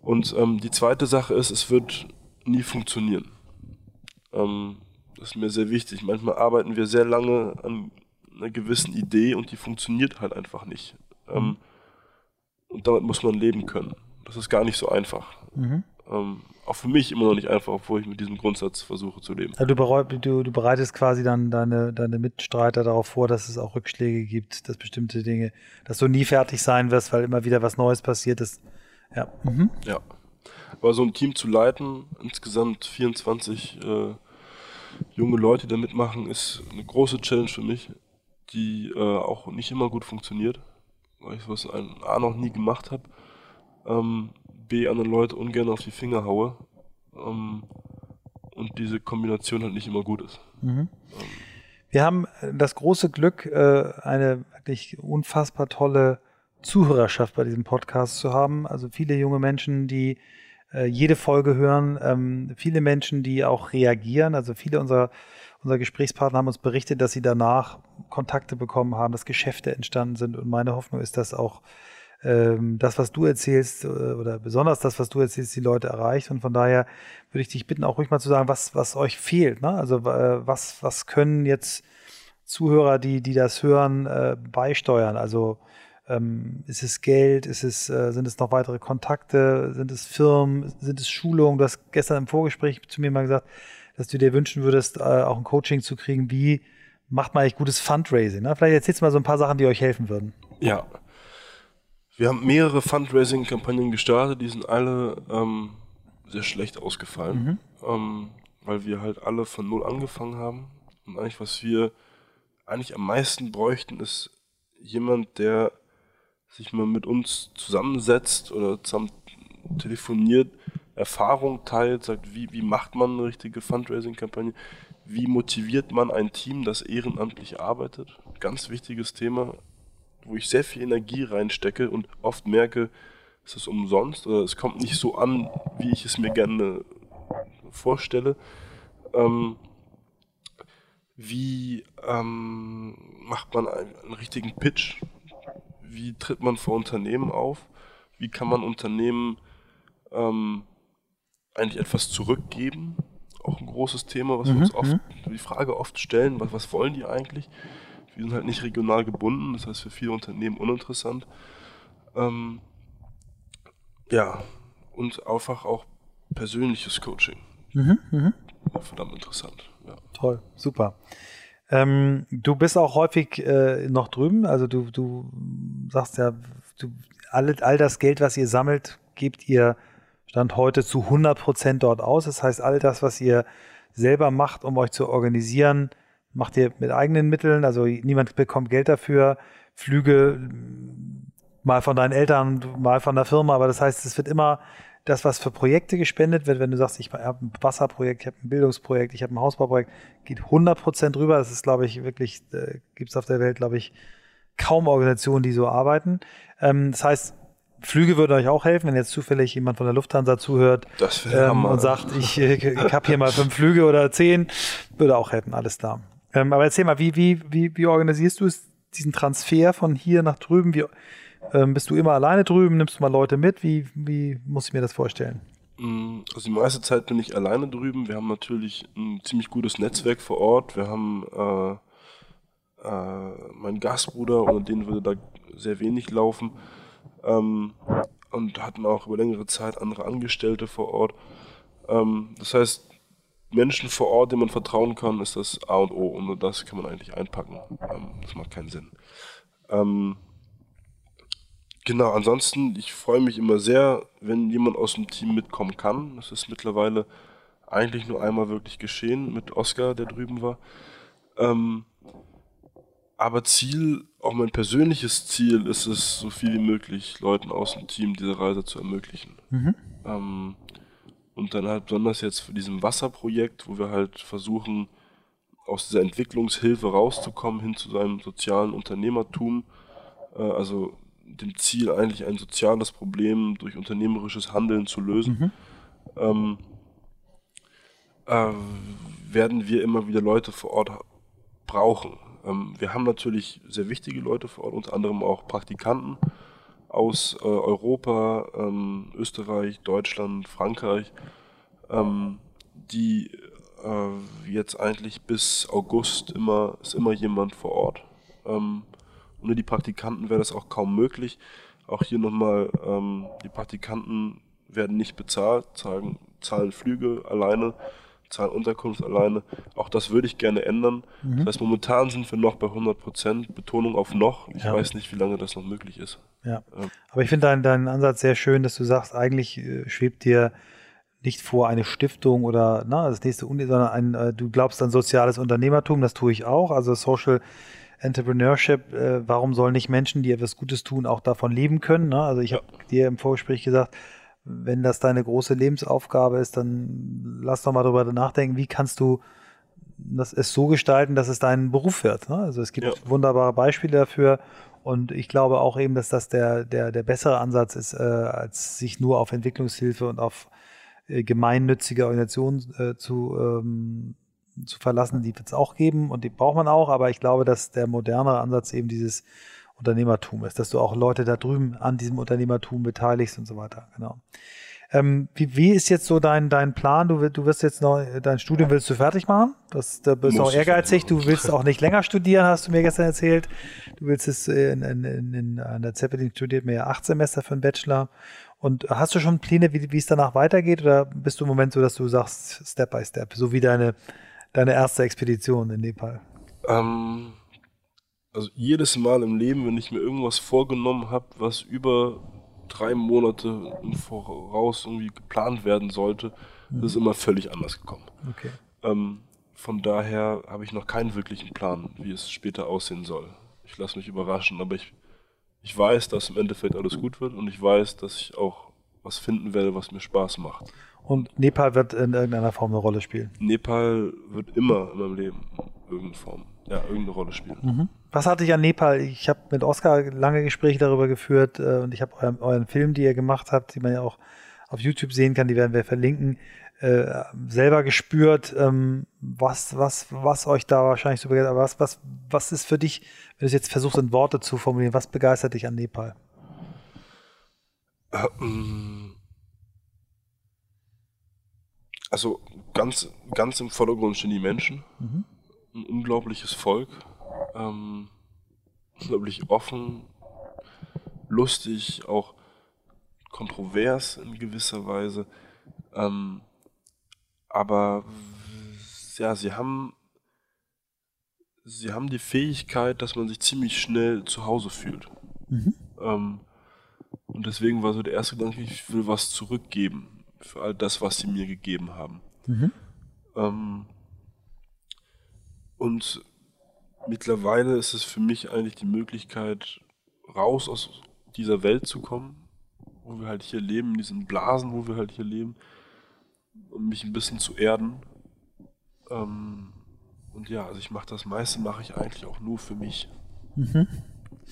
Und ähm, die zweite Sache ist, es wird nie funktionieren. Ähm, das ist mir sehr wichtig. Manchmal arbeiten wir sehr lange an einer gewissen Idee und die funktioniert halt einfach nicht. Ähm, und damit muss man leben können. Das ist gar nicht so einfach. Mhm. Ähm, auch für mich immer noch nicht einfach, obwohl ich mit diesem Grundsatz versuche zu leben. Also du, du, du, bereitest quasi dann deine, deine Mitstreiter darauf vor, dass es auch Rückschläge gibt, dass bestimmte Dinge, dass du nie fertig sein wirst, weil immer wieder was Neues passiert ist. Ja. Mhm. Ja. Aber so ein Team zu leiten, insgesamt 24 äh, junge Leute, die da mitmachen, ist eine große Challenge für mich, die äh, auch nicht immer gut funktioniert, weil ich was A noch nie gemacht habe. Ähm, B anderen Leute ungern auf die Finger haue ähm, und diese Kombination halt nicht immer gut ist. Mhm. Wir haben das große Glück, äh, eine wirklich unfassbar tolle Zuhörerschaft bei diesem Podcast zu haben. Also viele junge Menschen, die äh, jede Folge hören, ähm, viele Menschen, die auch reagieren. Also viele unserer, unserer Gesprächspartner haben uns berichtet, dass sie danach Kontakte bekommen haben, dass Geschäfte entstanden sind. Und meine Hoffnung ist, dass auch ähm, das, was du erzählst, äh, oder besonders das, was du erzählst, die Leute erreicht. Und von daher würde ich dich bitten, auch ruhig mal zu sagen, was, was euch fehlt. Ne? Also äh, was, was können jetzt Zuhörer, die, die das hören, äh, beisteuern? Also ähm, ist es Geld? Ist es, äh, sind es noch weitere Kontakte? Sind es Firmen? Sind es Schulungen? Du hast gestern im Vorgespräch zu mir mal gesagt, dass du dir wünschen würdest, äh, auch ein Coaching zu kriegen. Wie macht man eigentlich gutes Fundraising? Ne? Vielleicht erzählst du mal so ein paar Sachen, die euch helfen würden. Ja. Wir haben mehrere Fundraising-Kampagnen gestartet, die sind alle ähm, sehr schlecht ausgefallen, mhm. ähm, weil wir halt alle von Null angefangen haben. Und eigentlich, was wir eigentlich am meisten bräuchten, ist jemand, der sich mal mit uns zusammensetzt oder zusammen telefoniert, Erfahrung teilt, sagt, wie, wie macht man eine richtige Fundraising-Kampagne, wie motiviert man ein Team, das ehrenamtlich arbeitet. Ganz wichtiges Thema, wo ich sehr viel Energie reinstecke und oft merke, es ist umsonst oder es kommt nicht so an, wie ich es mir gerne vorstelle. Ähm, wie ähm, macht man einen, einen richtigen Pitch? wie tritt man vor Unternehmen auf? Wie kann man Unternehmen ähm, eigentlich etwas zurückgeben? Auch ein großes Thema, was mhm, wir uns oft, mhm. die Frage oft stellen, was, was wollen die eigentlich? Wir sind halt nicht regional gebunden, das heißt für viele Unternehmen uninteressant. Ähm, ja, und einfach auch persönliches Coaching. Mhm, mh. verdammt interessant. Ja. Toll, super. Ähm, du bist auch häufig äh, noch drüben, also du, du sagst ja, du, all, all das Geld, was ihr sammelt, gebt ihr Stand heute zu 100 Prozent dort aus. Das heißt, all das, was ihr selber macht, um euch zu organisieren, macht ihr mit eigenen Mitteln. Also niemand bekommt Geld dafür. Flüge mal von deinen Eltern, mal von der Firma. Aber das heißt, es wird immer das, was für Projekte gespendet wird, wenn du sagst, ich habe ein Wasserprojekt, ich habe ein Bildungsprojekt, ich habe ein Hausbauprojekt, geht 100 Prozent rüber. Das ist, glaube ich, wirklich, äh, gibt es auf der Welt, glaube ich, kaum Organisationen, die so arbeiten. Ähm, das heißt, Flüge würden euch auch helfen, wenn jetzt zufällig jemand von der Lufthansa zuhört ähm, und sagt, ich, äh, ich habe hier mal fünf Flüge oder zehn, würde auch helfen, alles da. Ähm, aber erzähl mal, wie, wie, wie, wie organisierst du es, diesen Transfer von hier nach drüben? Wie, ähm, bist du immer alleine drüben? Nimmst du mal Leute mit? Wie, wie muss ich mir das vorstellen? Mm, also die meiste Zeit bin ich alleine drüben. Wir haben natürlich ein ziemlich gutes Netzwerk vor Ort. Wir haben äh, äh, meinen Gastbruder, ohne den würde da sehr wenig laufen. Ähm, und hatten auch über längere Zeit andere Angestellte vor Ort. Ähm, das heißt, Menschen vor Ort, denen man vertrauen kann, ist das A und O. Und nur das kann man eigentlich einpacken. Ähm, das macht keinen Sinn. Ähm, Genau, ansonsten, ich freue mich immer sehr, wenn jemand aus dem Team mitkommen kann. Das ist mittlerweile eigentlich nur einmal wirklich geschehen mit Oscar, der drüben war. Ähm, aber Ziel, auch mein persönliches Ziel ist es, so viel wie möglich Leuten aus dem Team diese Reise zu ermöglichen. Mhm. Ähm, und dann halt besonders jetzt für diesem Wasserprojekt, wo wir halt versuchen, aus dieser Entwicklungshilfe rauszukommen hin zu seinem sozialen Unternehmertum. Äh, also dem Ziel, eigentlich ein soziales Problem durch unternehmerisches Handeln zu lösen, mhm. ähm, äh, werden wir immer wieder Leute vor Ort brauchen. Ähm, wir haben natürlich sehr wichtige Leute vor Ort, unter anderem auch Praktikanten aus äh, Europa, ähm, Österreich, Deutschland, Frankreich, ähm, die äh, jetzt eigentlich bis August immer ist immer jemand vor Ort. Ähm, ohne die Praktikanten wäre das auch kaum möglich. Auch hier nochmal, ähm, die Praktikanten werden nicht bezahlt, zahlen, zahlen Flüge alleine, zahlen Unterkunft alleine. Auch das würde ich gerne ändern. Mhm. Das heißt, momentan sind wir noch bei 100 Prozent, Betonung auf noch. Ich ja. weiß nicht, wie lange das noch möglich ist. Ja. Ähm. Aber ich finde deinen, deinen Ansatz sehr schön, dass du sagst, eigentlich äh, schwebt dir nicht vor eine Stiftung oder na, das nächste Uni, sondern ein, äh, du glaubst an soziales Unternehmertum, das tue ich auch. Also Social Entrepreneurship, äh, warum sollen nicht Menschen, die etwas Gutes tun, auch davon leben können? Ne? Also ich ja. habe dir im Vorgespräch gesagt, wenn das deine große Lebensaufgabe ist, dann lass doch mal darüber nachdenken, wie kannst du das es so gestalten, dass es dein Beruf wird. Ne? Also es gibt ja. wunderbare Beispiele dafür. Und ich glaube auch eben, dass das der, der, der bessere Ansatz ist, äh, als sich nur auf Entwicklungshilfe und auf äh, gemeinnützige Organisationen äh, zu, ähm, zu verlassen. Die wird es auch geben und die braucht man auch. Aber ich glaube, dass der modernere Ansatz eben dieses Unternehmertum ist, dass du auch Leute da drüben an diesem Unternehmertum beteiligst und so weiter. Genau. Ähm, wie, wie ist jetzt so dein, dein Plan? Du, du wirst jetzt noch, dein Studium willst du fertig machen? Das, da bist du auch ehrgeizig. Du willst auch nicht länger studieren, hast du mir gestern erzählt. Du willst es in, in, in, in an der Zeppelin studiert mir ja acht Semester für einen Bachelor. Und hast du schon Pläne, wie, wie es danach weitergeht? Oder bist du im Moment so, dass du sagst, Step by Step, so wie deine, deine erste Expedition in Nepal? Ähm, also jedes Mal im Leben, wenn ich mir irgendwas vorgenommen habe, was über drei Monate im Voraus irgendwie geplant werden sollte, mhm. ist immer völlig anders gekommen. Okay. Ähm, von daher habe ich noch keinen wirklichen Plan, wie es später aussehen soll. Ich lasse mich überraschen, aber ich, ich weiß, dass im Endeffekt alles gut wird und ich weiß, dass ich auch was finden werde, was mir Spaß macht. Und Nepal wird in irgendeiner Form eine Rolle spielen? Nepal wird immer in meinem Leben irgendeine Form, ja, irgendeine Rolle spielen. Mhm. Was hatte ich an Nepal? Ich habe mit Oskar lange Gespräche darüber geführt äh, und ich habe euren, euren, Film, die ihr gemacht habt, die man ja auch auf YouTube sehen kann, die werden wir verlinken, äh, selber gespürt, ähm, was, was, was euch da wahrscheinlich so begeistert. Aber was, was, was ist für dich, wenn du es jetzt versuchst, in Worte zu formulieren, was begeistert dich an Nepal? Also ganz, ganz im Vordergrund stehen die Menschen. Mhm. Ein unglaubliches Volk ähm, unglaublich offen, lustig, auch kontrovers in gewisser Weise. Ähm, aber ja, sie haben sie haben die Fähigkeit, dass man sich ziemlich schnell zu Hause fühlt. Mhm. Ähm, und deswegen war so der erste Gedanke, ich will was zurückgeben für all das, was sie mir gegeben haben. Mhm. Ähm, und mittlerweile ist es für mich eigentlich die Möglichkeit, raus aus dieser Welt zu kommen, wo wir halt hier leben, in diesen Blasen, wo wir halt hier leben, um mich ein bisschen zu erden. Ähm, und ja, also ich mache das meiste, mache ich eigentlich auch nur für mich. Mhm.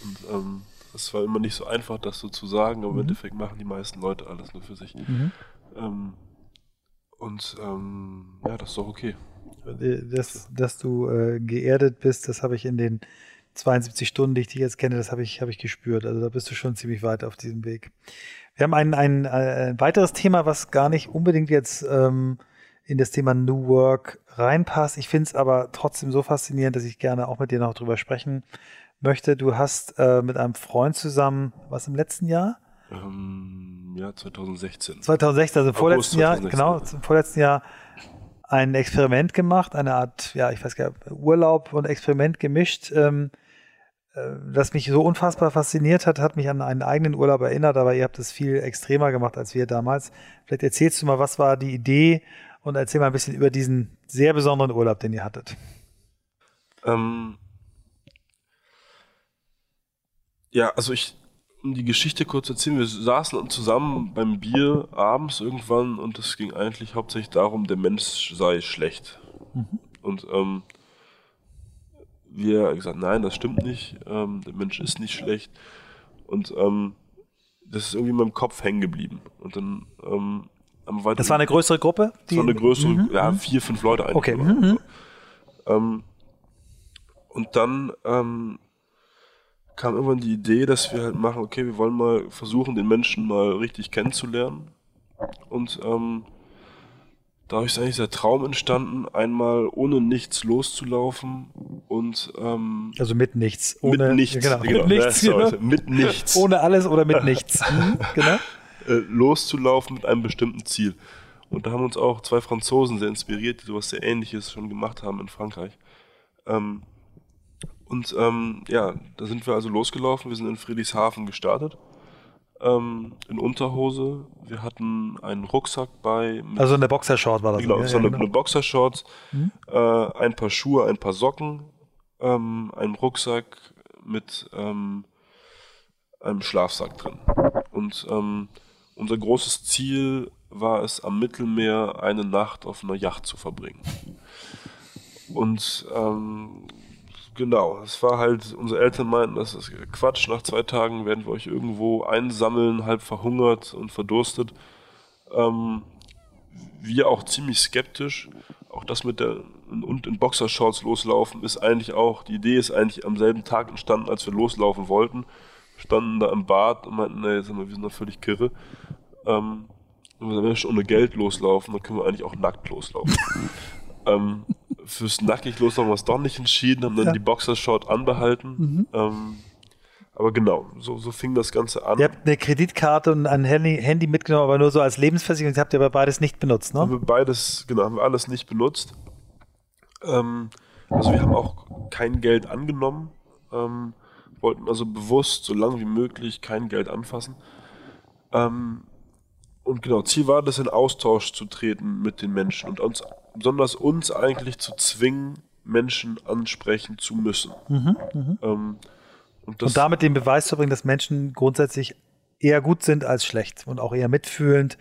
Und ähm, das war immer nicht so einfach, das so zu sagen, aber mhm. im Endeffekt machen die meisten Leute alles nur für sich. Mhm. Ähm, und ähm, ja, das ist doch okay. Dass, dass du äh, geerdet bist, das habe ich in den 72 Stunden, die ich dich jetzt kenne, das habe ich, hab ich gespürt. Also da bist du schon ziemlich weit auf diesem Weg. Wir haben ein, ein, ein weiteres Thema, was gar nicht unbedingt jetzt ähm, in das Thema New Work reinpasst. Ich finde es aber trotzdem so faszinierend, dass ich gerne auch mit dir noch drüber sprechen möchte. Du hast äh, mit einem Freund zusammen, was im letzten Jahr? Ähm, ja, 2016. 2016, also im vorletzten Jahr, genau, im vorletzten Jahr ein Experiment gemacht, eine Art, ja, ich weiß gar nicht, Urlaub und Experiment gemischt, ähm, äh, das mich so unfassbar fasziniert hat, hat mich an einen eigenen Urlaub erinnert, aber ihr habt es viel extremer gemacht als wir damals. Vielleicht erzählst du mal, was war die Idee und erzähl mal ein bisschen über diesen sehr besonderen Urlaub, den ihr hattet. Ähm, ja, also ich, um die Geschichte kurz zu erzählen, wir saßen zusammen beim Bier abends irgendwann und es ging eigentlich hauptsächlich darum, der Mensch sei schlecht. Mhm. Und ähm, wir haben gesagt, nein, das stimmt nicht, ähm, der Mensch ist nicht schlecht. Und ähm, das ist irgendwie in meinem Kopf hängen geblieben. Und dann ähm, haben wir Das war eine größere Gruppe? Das war eine größere, mhm. ja, mhm. vier, fünf Leute eigentlich. Okay. Mhm. Ähm, und dann ähm, kam irgendwann die Idee, dass wir halt machen, okay, wir wollen mal versuchen, den Menschen mal richtig kennenzulernen. Und ähm, dadurch ist eigentlich der Traum entstanden, einmal ohne nichts loszulaufen und ähm, also mit nichts, ohne mit nichts, genau, genau, mit, nichts sorry, mit nichts, ohne alles oder mit nichts, mhm, genau, äh, loszulaufen mit einem bestimmten Ziel. Und da haben uns auch zwei Franzosen sehr inspiriert, die sowas sehr Ähnliches schon gemacht haben in Frankreich. Ähm, und ähm, ja, da sind wir also losgelaufen. Wir sind in Friedrichshafen gestartet. Ähm, in Unterhose. Wir hatten einen Rucksack bei. also eine Boxershort war das. Genau, ja, so ja, eine, genau. eine Boxershort, mhm. äh, ein paar Schuhe, ein paar Socken, ähm, einen Rucksack mit ähm, einem Schlafsack drin. Und ähm, unser großes Ziel war es, am Mittelmeer eine Nacht auf einer Yacht zu verbringen. Und ähm, genau, es war halt, unsere Eltern meinten, das ist Quatsch, nach zwei Tagen werden wir euch irgendwo einsammeln, halb verhungert und verdurstet. Ähm, wir auch ziemlich skeptisch. Auch das mit der und in Boxershorts loslaufen ist eigentlich auch, die Idee ist eigentlich am selben Tag entstanden, als wir loslaufen wollten. Wir standen da im Bad und meinten, nee, wir, wir sind da völlig kirre. Ähm, wenn wir schon ohne Geld loslaufen, dann können wir eigentlich auch nackt loslaufen. ähm, fürs nackig loslaufen haben wir es doch nicht entschieden, haben dann ja. die Boxershort anbehalten. Mhm. Ähm, aber genau, so, so fing das Ganze an. Ihr habt eine Kreditkarte und ein Handy, Handy mitgenommen, aber nur so als Lebensversicherung. Das habt ihr aber beides nicht benutzt, ne? Haben wir beides, genau, haben wir alles nicht benutzt. Ähm, also wir haben auch kein Geld angenommen, ähm, wollten also bewusst so lange wie möglich kein Geld anfassen. Ähm, und genau, Ziel war das, in Austausch zu treten mit den Menschen und uns, besonders uns eigentlich zu zwingen, Menschen ansprechen zu müssen. Mhm, mh. ähm, und, und, damit den Beweis zu bringen, dass Menschen grundsätzlich eher gut sind als schlecht und auch eher mitfühlend.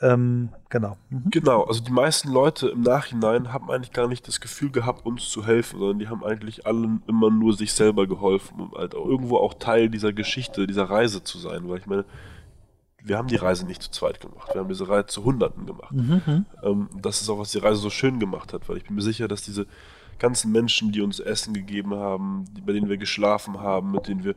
Ähm, genau. Mhm. Genau, also die meisten Leute im Nachhinein haben eigentlich gar nicht das Gefühl gehabt, uns zu helfen, sondern die haben eigentlich allen immer nur sich selber geholfen, um halt auch irgendwo auch Teil dieser Geschichte, dieser Reise zu sein. Weil ich meine, wir haben die Reise nicht zu zweit gemacht, wir haben diese Reise zu Hunderten gemacht. Mhm. mhm. Ähm, das ist auch, was die Reise so schön gemacht hat, weil ich bin mir sicher, dass diese ganzen Menschen, die uns Essen gegeben haben, die, bei denen wir geschlafen haben, mit denen wir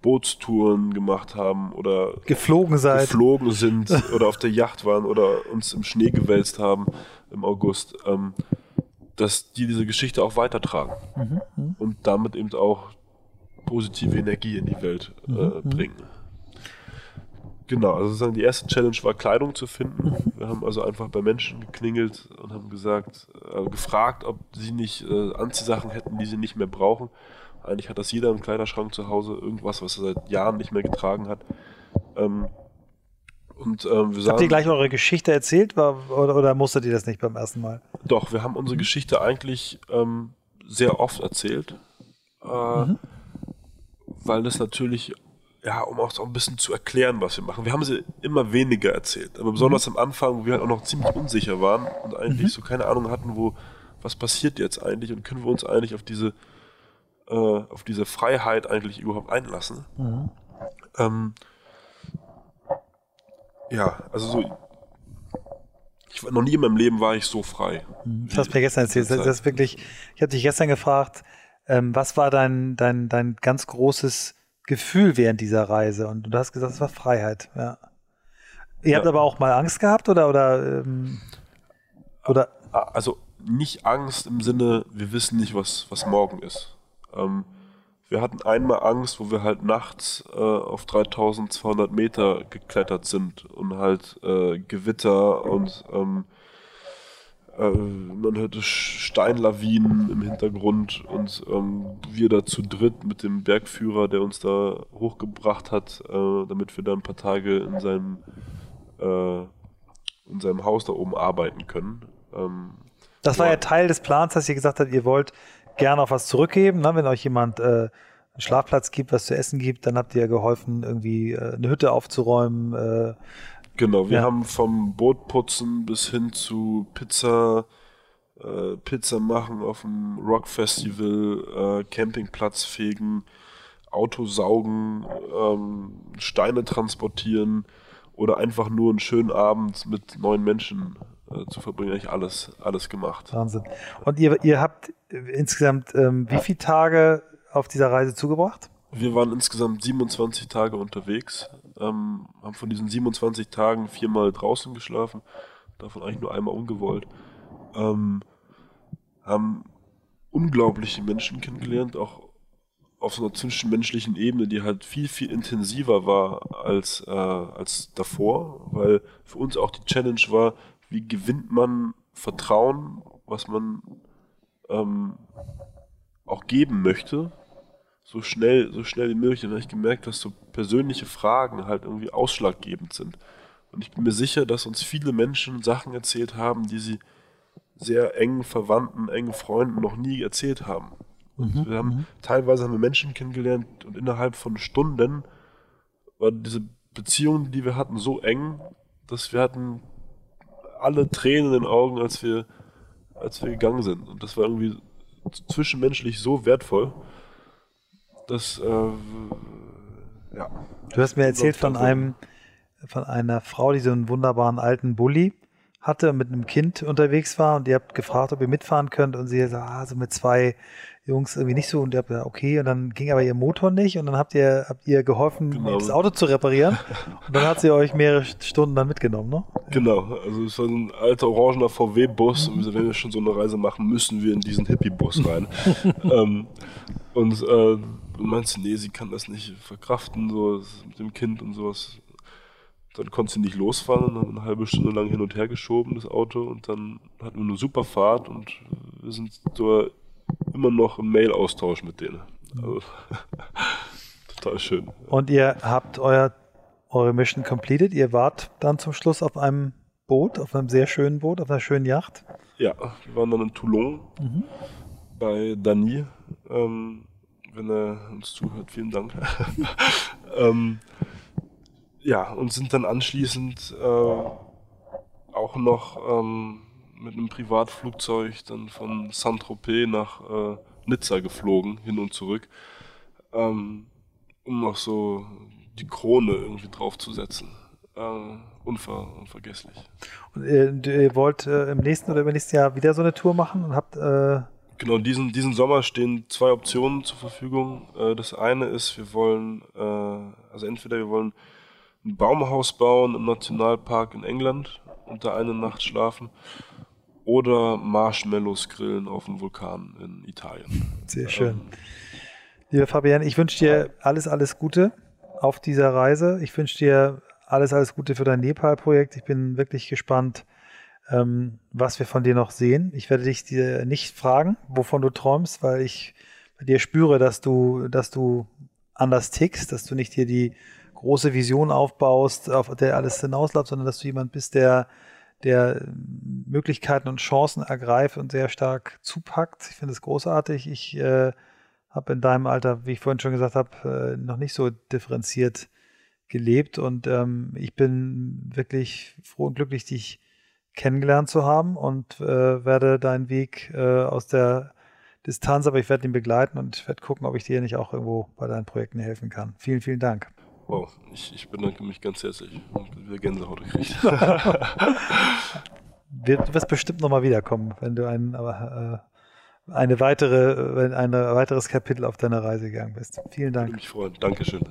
Bootstouren gemacht haben oder geflogen, geflogen sind oder auf der Yacht waren oder uns im Schnee gewälzt haben im August, ähm, dass die diese Geschichte auch weitertragen mhm, mhm. und damit eben auch positive Energie in die Welt äh, mhm, mhm. bringen. Genau, also sozusagen die erste Challenge war Kleidung zu finden. Mhm. Wir haben also einfach bei Menschen geklingelt und haben gesagt, äh, gefragt, ob sie nicht äh, Anziehsachen hätten, die sie nicht mehr brauchen. Eigentlich hat das jeder im Kleiderschrank zu Hause, irgendwas, was er seit Jahren nicht mehr getragen hat. Ähm, und, ähm, wir sagen, Habt ihr gleich eure Geschichte erzählt war, oder, oder musstet ihr das nicht beim ersten Mal? Doch, wir haben unsere mhm. Geschichte eigentlich ähm, sehr oft erzählt. Äh, mhm. Weil das natürlich ja, um auch so ein bisschen zu erklären, was wir machen. Wir haben sie immer weniger erzählt, aber besonders mhm. am Anfang, wo wir halt auch noch ziemlich unsicher waren und eigentlich mhm. so keine Ahnung hatten, wo, was passiert jetzt eigentlich und können wir uns eigentlich auf diese, äh, auf diese Freiheit eigentlich überhaupt einlassen. Mhm. Ähm, ja, also so, ich war noch nie in meinem Leben war ich so frei. Mhm. Das hast du mir gestern erzählt. Das ist wirklich, ich habe dich gestern gefragt, ähm, was war dein, dein, dein ganz großes Gefühl während dieser Reise? Und du hast gesagt, es war Freiheit, ja. Ihr ja. habt aber auch mal Angst gehabt oder oder ähm, oder? Also nicht Angst im Sinne, wir wissen nicht, was, was morgen ist. Ähm, wir hatten einmal Angst, wo wir halt nachts äh, auf 3200 Meter geklettert sind und halt äh, Gewitter und ähm, äh, man hörte Steinlawinen im Hintergrund und ähm, wir da zu dritt mit dem Bergführer, der uns da hochgebracht hat, äh, damit wir da ein paar Tage in seinem, äh, in seinem Haus da oben arbeiten können. Ähm, das war ja Teil des Plans, dass ihr gesagt habt, ihr wollt gerne auch was zurückgeben, ne? wenn euch jemand äh, einen Schlafplatz gibt, was zu essen gibt, dann habt ihr geholfen, irgendwie äh, eine Hütte aufzuräumen, äh, Genau, wir ja. haben vom Bootputzen bis hin zu Pizza, äh, Pizza machen auf dem Rock Festival, äh, Campingplatz fegen, Auto saugen, ähm, Steine transportieren oder einfach nur einen schönen Abend mit neuen Menschen äh, zu verbringen, eigentlich alles, alles gemacht. Wahnsinn. Und ihr, ihr habt insgesamt ähm, wie viele Tage auf dieser Reise zugebracht? Wir waren insgesamt 27 Tage unterwegs, ähm, haben von diesen 27 Tagen viermal draußen geschlafen, davon eigentlich nur einmal ungewollt. Ähm, haben unglaubliche Menschen kennengelernt, auch auf so einer zwischenmenschlichen Ebene, die halt viel, viel intensiver war als, äh, als davor, weil für uns auch die Challenge war, wie gewinnt man Vertrauen, was man ähm, auch geben möchte, so schnell, so schnell wie möglich. Und dann habe ich gemerkt, dass so persönliche Fragen halt irgendwie ausschlaggebend sind. Und ich bin mir sicher, dass uns viele Menschen Sachen erzählt haben, die sie sehr engen Verwandten, engen Freunden noch nie erzählt haben. Und mhm, wir haben mhm. teilweise haben wir Menschen kennengelernt und innerhalb von Stunden war diese Beziehung, die wir hatten, so eng, dass wir hatten alle Tränen in den Augen, als wir, als wir gegangen sind. Und das war irgendwie zwischenmenschlich so wertvoll, dass äh, ja. Du hast mir erzählt von einem von einer Frau, die so einen wunderbaren alten Bulli hatte und mit einem Kind unterwegs war und ihr habt gefragt, ob ihr mitfahren könnt und sie sagt, ah, so mit zwei Jungs irgendwie nicht so und ihr habt gesagt, okay und dann ging aber ihr Motor nicht und dann habt ihr habt ihr geholfen, genau. das Auto zu reparieren und dann hat sie euch mehrere Stunden dann mitgenommen, ne? Genau, also es war so ein alter orangener VW-Bus und wenn wir schon so eine Reise machen, müssen wir in diesen Hippie-Bus rein. ähm, und äh, du meinst, nee, sie kann das nicht verkraften, so mit dem Kind und sowas. Dann konnte sie nicht losfahren und haben eine halbe Stunde lang hin und her geschoben, das Auto. Und dann hatten wir eine super Fahrt und wir sind so immer noch im Mail-Austausch mit denen. Also, total schön. Und ihr habt euer, eure Mission completed. Ihr wart dann zum Schluss auf einem Boot, auf einem sehr schönen Boot, auf einer schönen Yacht. Ja, wir waren dann in Toulon mhm. bei Dani. Ähm, wenn er uns zuhört, vielen Dank. ähm, ja, und sind dann anschließend äh, auch noch ähm, mit einem Privatflugzeug dann von Saint-Tropez nach äh, Nizza geflogen, hin und zurück, ähm, um noch so die Krone irgendwie draufzusetzen. Äh, unver unvergesslich. Und ihr, ihr wollt äh, im nächsten oder übernächsten Jahr wieder so eine Tour machen und habt äh, Genau, diesen, diesen Sommer stehen zwei Optionen zur Verfügung. Äh, das eine ist, wir wollen, äh, also entweder wir wollen ein Baumhaus bauen im Nationalpark in England und da eine Nacht schlafen oder Marshmallows grillen auf dem Vulkan in Italien. Sehr schön. Ähm, Lieber Fabian, ich wünsche dir alles, alles Gute auf dieser Reise. Ich wünsche dir alles, alles Gute für dein Nepal-Projekt. Ich bin wirklich gespannt, ähm, was wir von dir noch sehen. Ich werde dich dir nicht fragen, wovon du träumst, weil ich bei dir spüre, dass du, dass du anders tickst, dass du nicht dir die große Vision aufbaust, auf der alles hinausläuft, sondern dass du jemand bist, der, der Möglichkeiten und Chancen ergreift und sehr stark zupackt. Ich finde es großartig. Ich äh, habe in deinem Alter, wie ich vorhin schon gesagt habe, äh, noch nicht so differenziert gelebt und ähm, ich bin wirklich froh und glücklich, dich kennengelernt zu haben und äh, werde deinen Weg äh, aus der Distanz, aber ich werde ihn begleiten und werde gucken, ob ich dir nicht auch irgendwo bei deinen Projekten helfen kann. Vielen, vielen Dank. Wow, ich, ich bedanke mich ganz herzlich. Und wieder Gänsehaut gekriegt. du wirst bestimmt nochmal wiederkommen, wenn du ein, äh, eine weitere, wenn ein weiteres Kapitel auf deiner Reise gegangen bist. Vielen Dank. Ich mich freuen. Dankeschön.